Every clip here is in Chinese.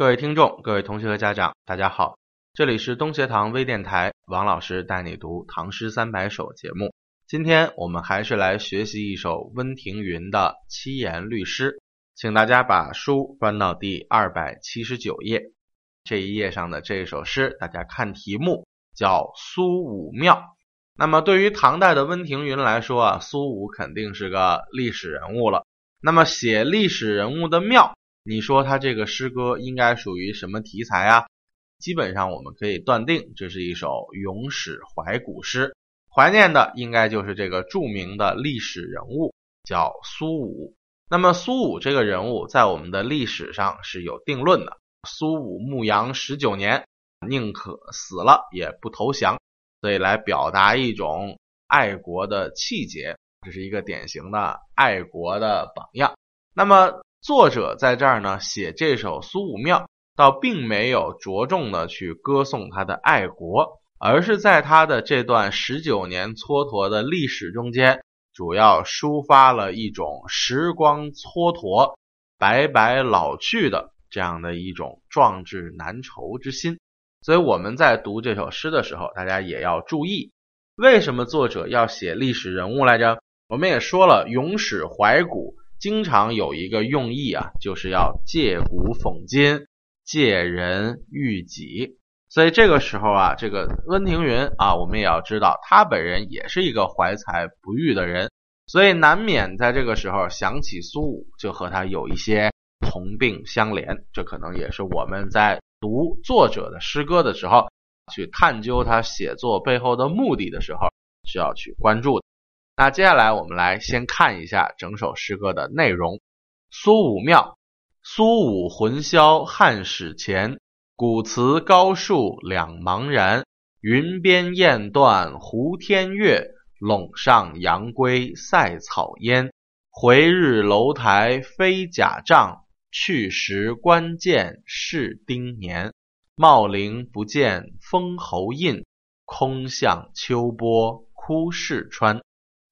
各位听众、各位同学和家长，大家好，这里是东学堂微电台，王老师带你读《唐诗三百首》节目。今天我们还是来学习一首温庭筠的七言律诗，请大家把书翻到第二百七十九页。这一页上的这首诗，大家看题目叫《苏武庙》。那么对于唐代的温庭筠来说啊，苏武肯定是个历史人物了。那么写历史人物的庙。你说他这个诗歌应该属于什么题材啊？基本上我们可以断定，这是一首咏史怀古诗，怀念的应该就是这个著名的历史人物，叫苏武。那么苏武这个人物在我们的历史上是有定论的。苏武牧羊十九年，宁可死了也不投降，所以来表达一种爱国的气节，这是一个典型的爱国的榜样。那么。作者在这儿呢写这首《苏武庙》，倒并没有着重的去歌颂他的爱国，而是在他的这段十九年蹉跎的历史中间，主要抒发了一种时光蹉跎、白白老去的这样的一种壮志难酬之心。所以我们在读这首诗的时候，大家也要注意，为什么作者要写历史人物来着？我们也说了，咏史怀古。经常有一个用意啊，就是要借古讽今，借人喻己。所以这个时候啊，这个温庭筠啊，我们也要知道，他本人也是一个怀才不遇的人，所以难免在这个时候想起苏武，就和他有一些同病相怜。这可能也是我们在读作者的诗歌的时候，去探究他写作背后的目的的时候，需要去关注的。那接下来我们来先看一下整首诗歌的内容。苏武庙，苏武魂销汉史前，古祠高树两茫然。云边雁断胡天月，陇上杨归塞草烟。回日楼台飞甲帐，去时关键是丁年。茂陵不见封侯印，空向秋波哭逝川。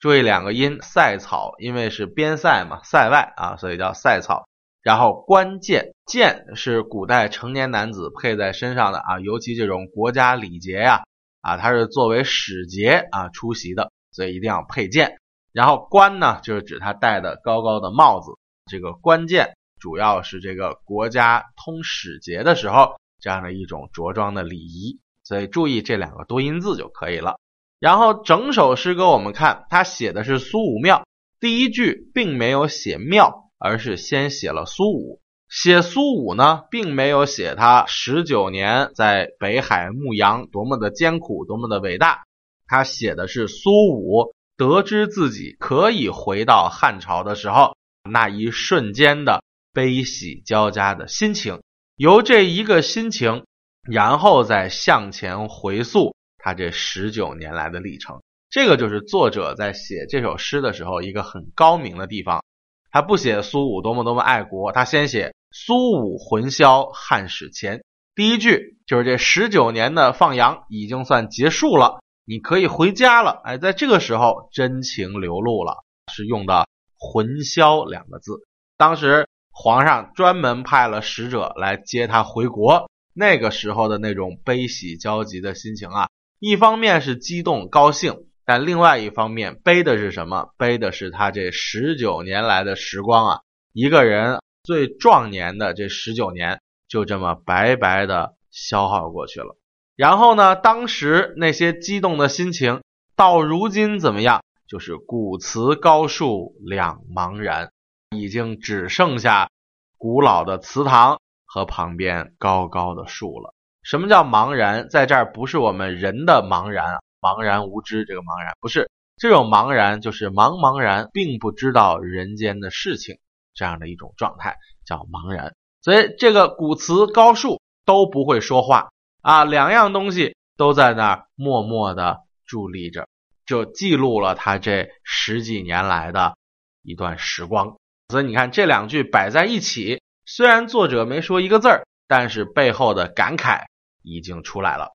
注意两个音，塞草，因为是边塞嘛，塞外啊，所以叫塞草。然后关键剑是古代成年男子佩在身上的啊，尤其这种国家礼节呀，啊，它是作为使节啊出席的，所以一定要佩剑。然后冠呢，就是指他戴的高高的帽子。这个关键主要是这个国家通使节的时候这样的一种着装的礼仪，所以注意这两个多音字就可以了。然后整首诗歌，我们看他写的是苏武庙，第一句并没有写庙，而是先写了苏武。写苏武呢，并没有写他十九年在北海牧羊多么的艰苦，多么的伟大。他写的是苏武得知自己可以回到汉朝的时候，那一瞬间的悲喜交加的心情。由这一个心情，然后再向前回溯。他这十九年来的历程，这个就是作者在写这首诗的时候一个很高明的地方。他不写苏武多么多么爱国，他先写苏武魂销汉史前。第一句就是这十九年的放羊已经算结束了，你可以回家了。哎，在这个时候真情流露了，是用的“魂销”两个字。当时皇上专门派了使者来接他回国，那个时候的那种悲喜交集的心情啊。一方面是激动高兴，但另外一方面背的是什么？背的是他这十九年来的时光啊！一个人最壮年的这十九年，就这么白白的消耗过去了。然后呢，当时那些激动的心情，到如今怎么样？就是古祠高树两茫然，已经只剩下古老的祠堂和旁边高高的树了。什么叫茫然？在这儿不是我们人的茫然，茫然无知这个茫然，不是这种茫然，就是茫茫然，并不知道人间的事情这样的一种状态，叫茫然。所以这个古祠高树都不会说话啊，两样东西都在那儿默默的伫立着，就记录了他这十几年来的一段时光。所以你看这两句摆在一起，虽然作者没说一个字儿，但是背后的感慨。已经出来了，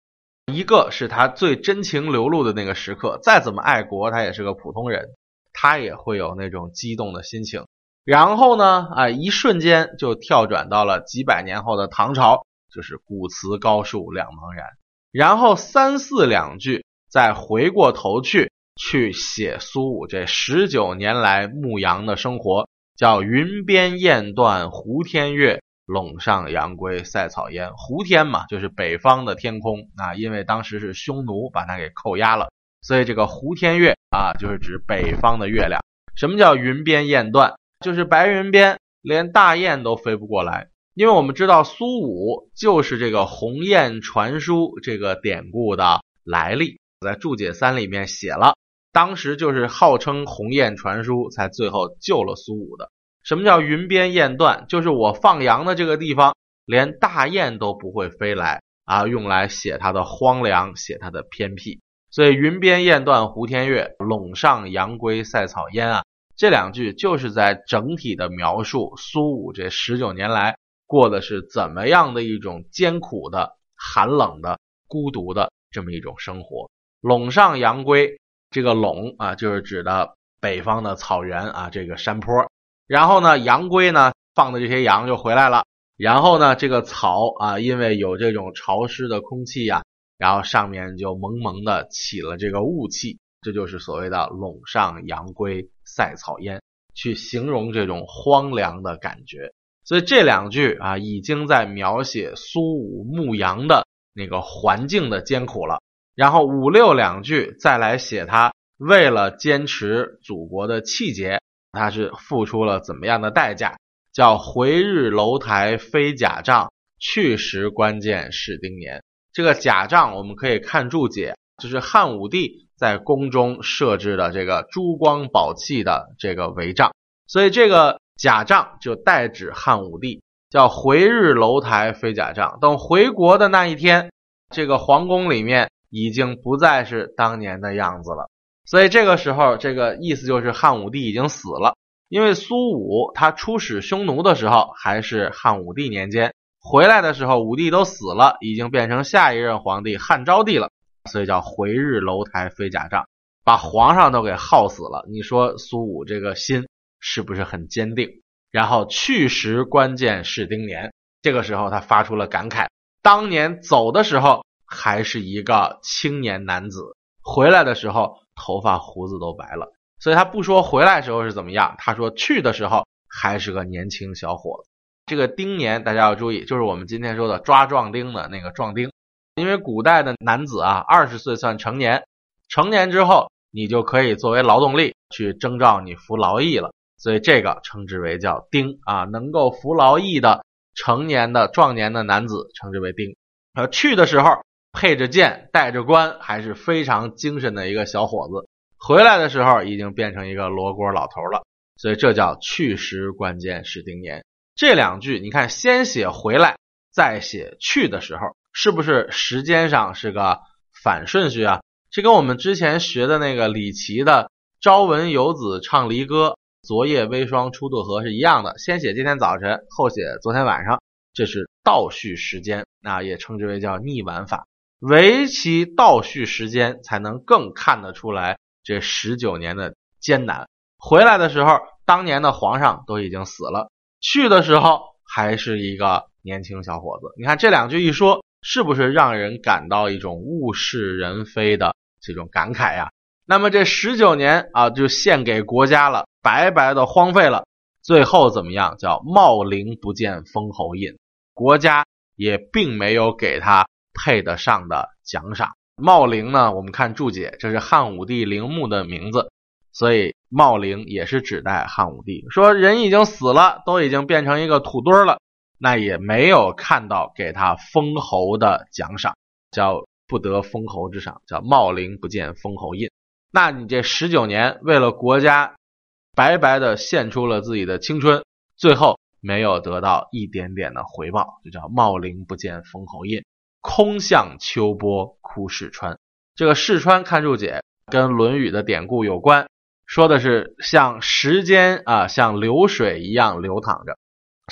一个是他最真情流露的那个时刻，再怎么爱国，他也是个普通人，他也会有那种激动的心情。然后呢，啊，一瞬间就跳转到了几百年后的唐朝，就是古词高树两茫然。然后三四两句，再回过头去去写苏武这十九年来牧羊的生活，叫云边雁断胡天月，陇上阳归塞草烟。胡天嘛，就是北方的天空啊，因为当时是匈奴把它给扣押了，所以这个胡天月啊，就是指北方的月亮。什么叫云边雁断？就是白云边连大雁都飞不过来。因为我们知道苏武就是这个鸿雁传书这个典故的来历，在注解三里面写了，当时就是号称鸿雁传书才最后救了苏武的。什么叫云边雁断？就是我放羊的这个地方，连大雁都不会飞来啊，用来写它的荒凉，写它的偏僻。所以云边雁断胡天月，陇上羊归塞草烟啊，这两句就是在整体的描述苏武这十九年来。过的是怎么样的一种艰苦的、寒冷的、孤独的这么一种生活？陇上羊归，这个陇啊，就是指的北方的草原啊，这个山坡。然后呢，阳归呢，放的这些羊就回来了。然后呢，这个草啊，因为有这种潮湿的空气呀，然后上面就蒙蒙的起了这个雾气，这就是所谓的陇上阳归塞草烟，去形容这种荒凉的感觉。所以这两句啊，已经在描写苏武牧羊的那个环境的艰苦了。然后五六两句再来写他为了坚持祖国的气节，他是付出了怎么样的代价？叫回日楼台飞甲帐，去时关键是丁年。这个甲帐我们可以看注解，就是汉武帝在宫中设置的这个珠光宝气的这个帷帐。所以这个。甲帐就代指汉武帝，叫回日楼台飞甲帐。等回国的那一天，这个皇宫里面已经不再是当年的样子了。所以这个时候，这个意思就是汉武帝已经死了。因为苏武他出使匈奴的时候还是汉武帝年间，回来的时候武帝都死了，已经变成下一任皇帝汉昭帝了。所以叫回日楼台飞甲帐，把皇上都给耗死了。你说苏武这个心？是不是很坚定？然后去时关键是丁年，这个时候他发出了感慨：当年走的时候还是一个青年男子，回来的时候头发胡子都白了。所以他不说回来时候是怎么样，他说去的时候还是个年轻小伙子。这个丁年大家要注意，就是我们今天说的抓壮丁的那个壮丁，因为古代的男子啊，二十岁算成年，成年之后你就可以作为劳动力去征召你服劳役了。所以这个称之为叫丁啊，能够服劳役的成年的壮年的男子称之为丁。呃，去的时候配着剑，带着冠，还是非常精神的一个小伙子；回来的时候已经变成一个罗锅老头了。所以这叫去时关键是丁年。这两句你看，先写回来，再写去的时候，是不是时间上是个反顺序啊？这跟我们之前学的那个李琦的《朝闻游子唱离歌》。昨夜微霜初渡河是一样的，先写今天早晨，后写昨天晚上，这是倒叙时间，那也称之为叫逆晚法，唯其倒叙时间，才能更看得出来这十九年的艰难。回来的时候，当年的皇上都已经死了，去的时候还是一个年轻小伙子。你看这两句一说，是不是让人感到一种物是人非的这种感慨呀？那么这十九年啊，就献给国家了。白白的荒废了，最后怎么样？叫茂陵不见封侯印，国家也并没有给他配得上的奖赏。茂陵呢？我们看注解，这是汉武帝陵墓的名字，所以茂陵也是指代汉武帝。说人已经死了，都已经变成一个土堆了，那也没有看到给他封侯的奖赏，叫不得封侯之赏，叫茂陵不见封侯印。那你这十九年为了国家。白白的献出了自己的青春，最后没有得到一点点的回报，就叫茂陵不见封侯印，空向秋波哭逝川。这个逝川看注解跟《论语》的典故有关，说的是像时间啊，像流水一样流淌着，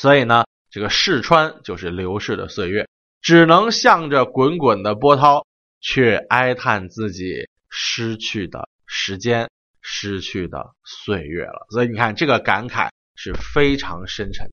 所以呢，这个逝川就是流逝的岁月，只能向着滚滚的波涛，却哀叹自己失去的时间。失去的岁月了，所以你看这个感慨是非常深沉。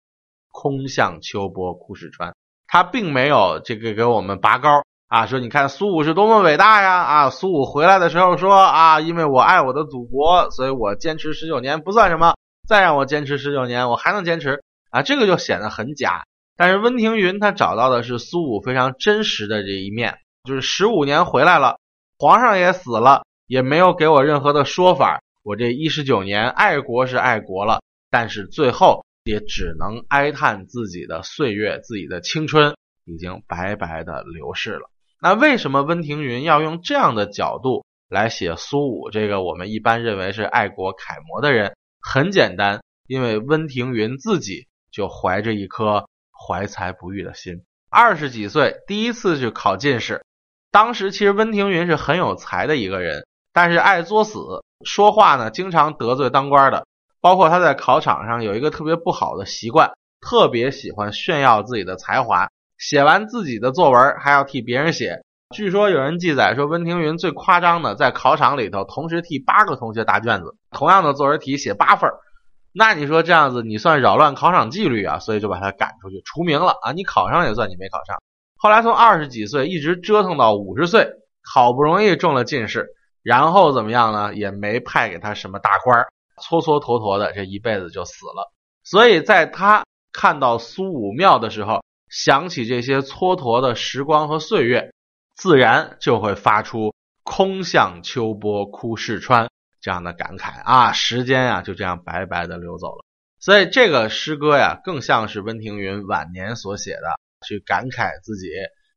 空向秋波哭逝川，他并没有这个给我们拔高啊，说你看苏武是多么伟大呀啊！苏武回来的时候说啊，因为我爱我的祖国，所以我坚持十九年不算什么，再让我坚持十九年，我还能坚持啊，这个就显得很假。但是温庭筠他找到的是苏武非常真实的这一面，就是十五年回来了，皇上也死了，也没有给我任何的说法。我这一十九年爱国是爱国了，但是最后也只能哀叹自己的岁月、自己的青春已经白白的流逝了。那为什么温庭筠要用这样的角度来写苏武这个我们一般认为是爱国楷模的人？很简单，因为温庭筠自己就怀着一颗。怀才不遇的心，二十几岁第一次去考进士。当时其实温庭筠是很有才的一个人，但是爱作死，说话呢经常得罪当官的。包括他在考场上有一个特别不好的习惯，特别喜欢炫耀自己的才华，写完自己的作文还要替别人写。据说有人记载说，温庭筠最夸张的在考场里头同时替八个同学答卷子，同样的作文题写八份。那你说这样子，你算扰乱考场纪律啊？所以就把他赶出去，除名了啊！你考上也算你没考上。后来从二十几岁一直折腾到五十岁，好不容易中了进士，然后怎么样呢？也没派给他什么大官，蹉蹉跎跎的这一辈子就死了。所以在他看到苏武庙的时候，想起这些蹉跎的时光和岁月，自然就会发出“空向秋波哭逝川”。这样的感慨啊，时间呀就这样白白的流走了。所以这个诗歌呀，更像是温庭筠晚年所写的，去感慨自己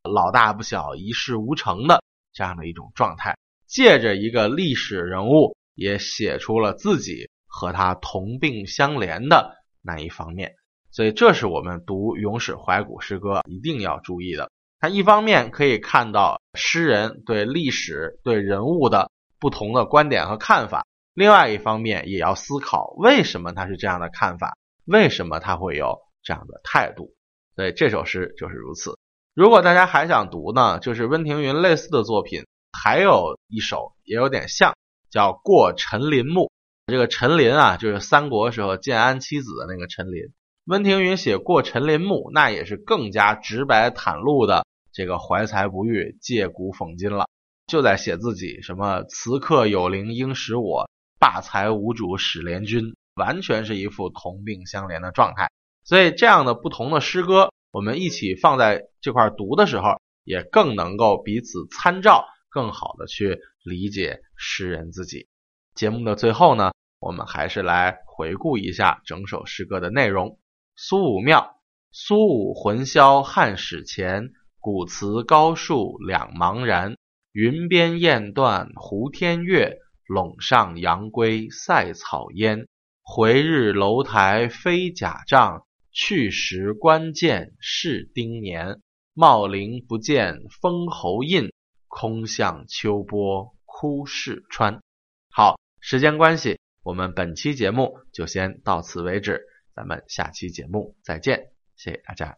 老大不小、一事无成的这样的一种状态。借着一个历史人物，也写出了自己和他同病相怜的那一方面。所以这是我们读咏史怀古诗歌一定要注意的。它一方面可以看到诗人对历史、对人物的。不同的观点和看法，另外一方面也要思考为什么他是这样的看法，为什么他会有这样的态度。所以这首诗就是如此。如果大家还想读呢，就是温庭筠类似的作品，还有一首也有点像，叫《过陈林墓》。这个陈琳啊，就是三国时候建安七子的那个陈琳。温庭筠写《过陈琳墓》，那也是更加直白袒露的这个怀才不遇、借古讽今了。就在写自己什么“此刻有灵应使我，霸才无主使联军”，完全是一副同病相怜的状态。所以，这样的不同的诗歌，我们一起放在这块读的时候，也更能够彼此参照，更好的去理解诗人自己。节目的最后呢，我们还是来回顾一下整首诗歌的内容。苏武庙，苏武魂销汉史前，古祠高树两茫然。云边雁断胡天月，陇上阳归塞草烟。回日楼台飞甲帐，去时关键是丁年。茂陵不见封侯印，空向秋波哭逝川。好，时间关系，我们本期节目就先到此为止，咱们下期节目再见，谢谢大家。